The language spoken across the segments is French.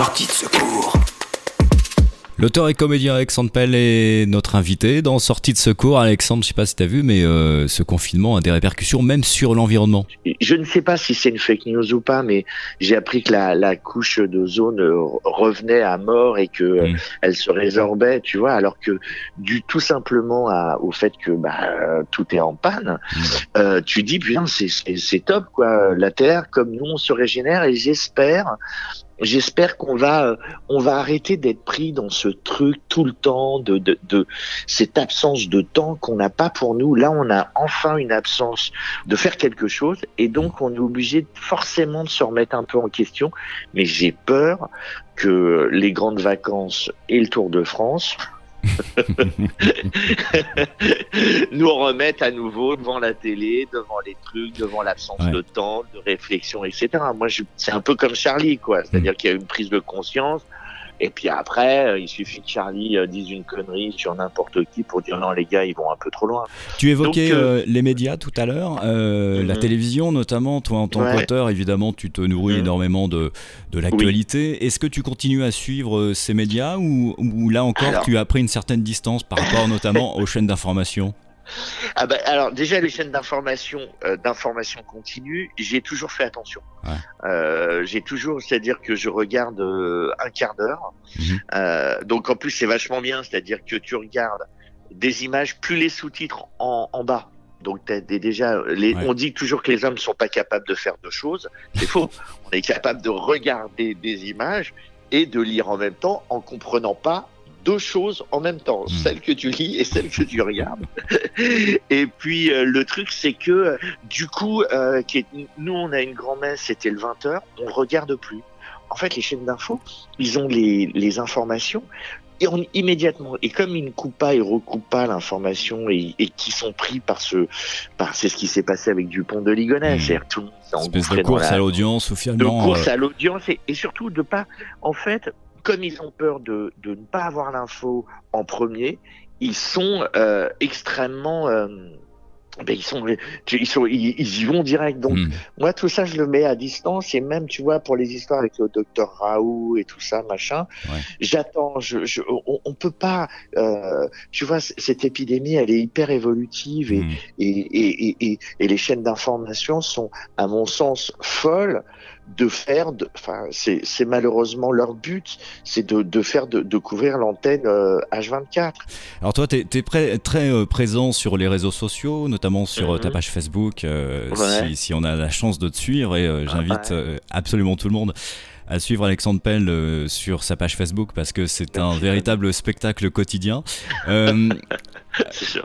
Sortie de secours. L'auteur et comédien Alexandre Pell est notre invité dans Sortie de secours. Alexandre, je sais pas si tu as vu, mais euh, ce confinement a des répercussions même sur l'environnement. Je ne sais pas si c'est une fake news ou pas, mais j'ai appris que la, la couche d'ozone revenait à mort et que euh, Mm. elle se résorbait, tu vois, alors que dû tout simplement à, au fait que bah, euh, tout est en panne, Mm. euh, tu dis putain c'est top quoi, la Terre comme nous on se régénère et j'espère J'espère qu'on va, euh, on va arrêter d'être pris dans ce truc tout le temps de, de, de cette absence de temps qu'on n'a pas pour nous. Là, on a enfin une absence de faire quelque chose et donc on est obligé forcément de se remettre un peu en question. Mais j'ai peur que les grandes vacances et le Tour de France nous remettent à nouveau devant la télé, devant les trucs, devant l'absence Ouais. de temps, de réflexion, etc. Moi, je, c'est un peu comme Charlie, quoi. C'est-à-dire qu'il y a une prise de conscience. Et puis après, euh, il suffit que Charlie euh, dise une connerie sur n'importe qui pour dire non, les gars, ils vont un peu trop loin. Tu évoquais Donc, euh, les médias tout à l'heure, euh, la Mhm. télévision notamment. Toi, en tant Ouais. qu'auteur, évidemment, tu te nourris Mhm. énormément de, de l'actualité. Est-ce que tu continues à suivre ces médias ou, ou là encore, Alors. tu as pris une certaine distance par rapport notamment aux chaînes d'information? Ah bah, alors déjà les chaînes d'information, euh, d'information continue, j'ai toujours fait attention. Ouais. Euh, j'ai toujours, c'est-à-dire que je regarde euh, un quart d'heure. Mhm. Euh, donc en plus c'est vachement bien, c'est-à-dire que tu regardes des images plus les sous-titres en, en bas. Donc t'as des, déjà, les, Ouais. on dit toujours que les hommes ne sont pas capables de faire deux choses. C'est faux. on est capable de regarder des images et de lire en même temps en comprenant pas deux choses en même temps, Mhm. celle que tu lis et celle que tu regardes. et puis euh, le truc c'est que euh, du coup, euh, qui est- nous on a une grand-messe, c'était le 20h, on le regarde plus. En fait, les chaînes d'infos, ils ont les, les informations et on, immédiatement. Et comme ils ne coupent pas et recoupent pas l'information et, et qui sont pris par ce, par c'est ce qui s'est passé avec Dupont de Ligonnès, Mhm. c'est-à-dire tout le monde s'est engouffré de dans course la- à l'audience ou de finalement. course euh, à l'audience et, et surtout de pas, en fait, comme ils ont peur de, de ne pas avoir l'info en premier, ils sont euh, extrêmement, euh, ben ils sont, ils sont, ils, ils y vont direct. Donc hmm. moi tout ça je le mets à distance et même tu vois pour les histoires avec le docteur Raoult et tout ça machin, Ouais. j'attends, je, je, on, on peut pas, euh, tu vois cette épidémie elle est hyper évolutive et Hmm. et, et, et, et, et les chaînes d'information sont, à mon sens, folles de faire, de- enfin, c'est malheureusement leur but, c'est de, de faire, de, de couvrir l'antenne euh, H24. Alors toi, tu es, très euh, présent sur les réseaux sociaux, notamment sur euh, ta Mhm. page Facebook, euh, Ouais. si, si on a la chance de te suivre, et euh, j'invite Ouais. euh, absolument tout le monde à suivre Alexandre Pell euh, sur sa page Facebook parce que c'est un véritable spectacle quotidien. Euh,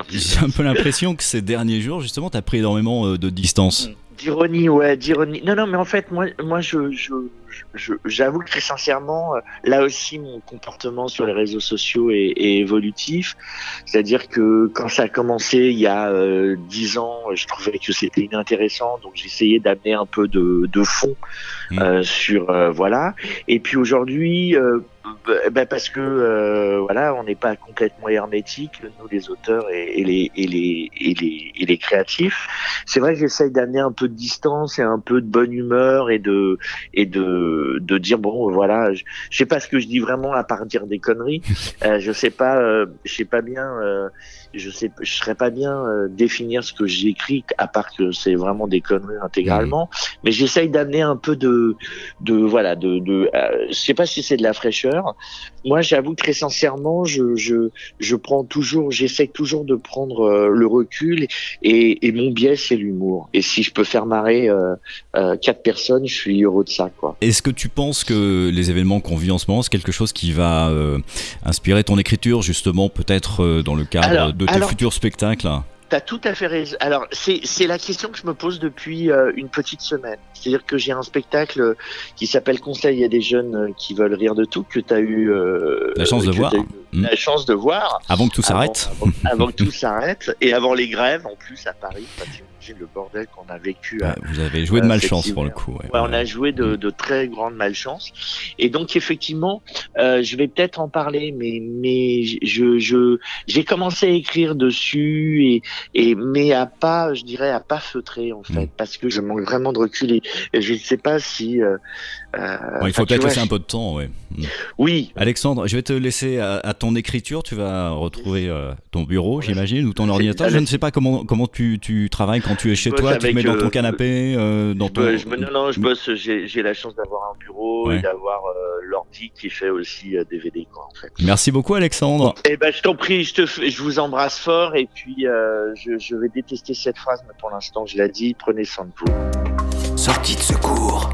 J'ai un peu l'impression que ces derniers jours, justement, tu as pris énormément euh, de distance. D'ironie, ouais, d'ironie. Non, non, mais en fait, moi, moi, je, je, je- j'avoue que très sincèrement, euh, là aussi, mon comportement sur les réseaux sociaux est, est évolutif. C'est-à-dire que quand ça a commencé il y a euh, dix ans, je trouvais que c'était inintéressant, donc j'essayais d'amener un peu de, de fond Mm. euh, sur, euh, voilà. Et puis aujourd'hui, euh, bah, bah, parce que euh, voilà, on n'est pas complètement hermétique, nous les auteurs et, et les et les et les et les créatifs. C'est vrai que j'essaye d'amener un peu de distance et un peu de bonne humeur et de et de de dire bon voilà, je, je sais pas ce que je dis vraiment à part dire des conneries. Euh, je sais pas, euh, je sais pas bien. Je sais, je serais pas bien euh, définir ce que j'écris à part que c'est vraiment des conneries intégralement. Mais j'essaye d'amener un peu de de voilà de de. euh, je sais pas si c'est de la fraîcheur. Moi, j'avoue très sincèrement, je je je prends toujours, j'essaie toujours de prendre euh, le recul et, et mon biais c'est l'humour. Et si je peux faire marrer quatre personnes, je suis heureux de ça quoi. Est-ce que tu penses que les événements qu'on vit en ce moment, c'est quelque chose qui va inspirer ton écriture, justement, peut-être dans le cadre Alors- de tes alors- futurs spectacles T'as tout à fait raison. Alors, c'est la question que je me pose depuis euh, une petite semaine. C'est-à-dire que j'ai un spectacle euh, qui s'appelle Conseil à des jeunes euh, qui veulent rire de tout, que tu as eu euh, La chance de voir. t'as eu Mm. La chance de voir. Avant que tout s'arrête Avant, avant que tout s'arrête et avant les grèves en plus à Paris. T'imagines le bordel qu'on a vécu. à- Ouais, Vous avez joué de euh, malchance pour le coup. ouais. Ouais, on a joué de, de très grande malchance. Et donc effectivement, euh, je vais peut-être en parler, mais mais je je j'ai commencé à écrire dessus et et mais à pas, je dirais à pas feutrer en fait, Mm. parce que je manque vraiment de recul et, et je ne sais pas si euh, il faut peut-être laisser un peu de temps, ouais. Mm. Oui. Alexandre, je vais te laisser à, ton écriture. Tu vas retrouver ton bureau, j'imagine, ou ton ordinateur. Je ne sais pas comment comment tu, tu travailles quand tu es chez toi. Tu te mets dans ton canapé, dans ton. non, non, je bosse. J'ai la chance d'avoir un bureau et d'avoir l'ordi qui fait aussi DVD, quoi, en fait. Merci beaucoup, Alexandre. Eh ben, je t'en prie, je te, je vous embrasse fort et puis je, je vais détester cette phrase, mais pour l'instant, je l'ai dit. Prenez soin de vous. Sortie de secours.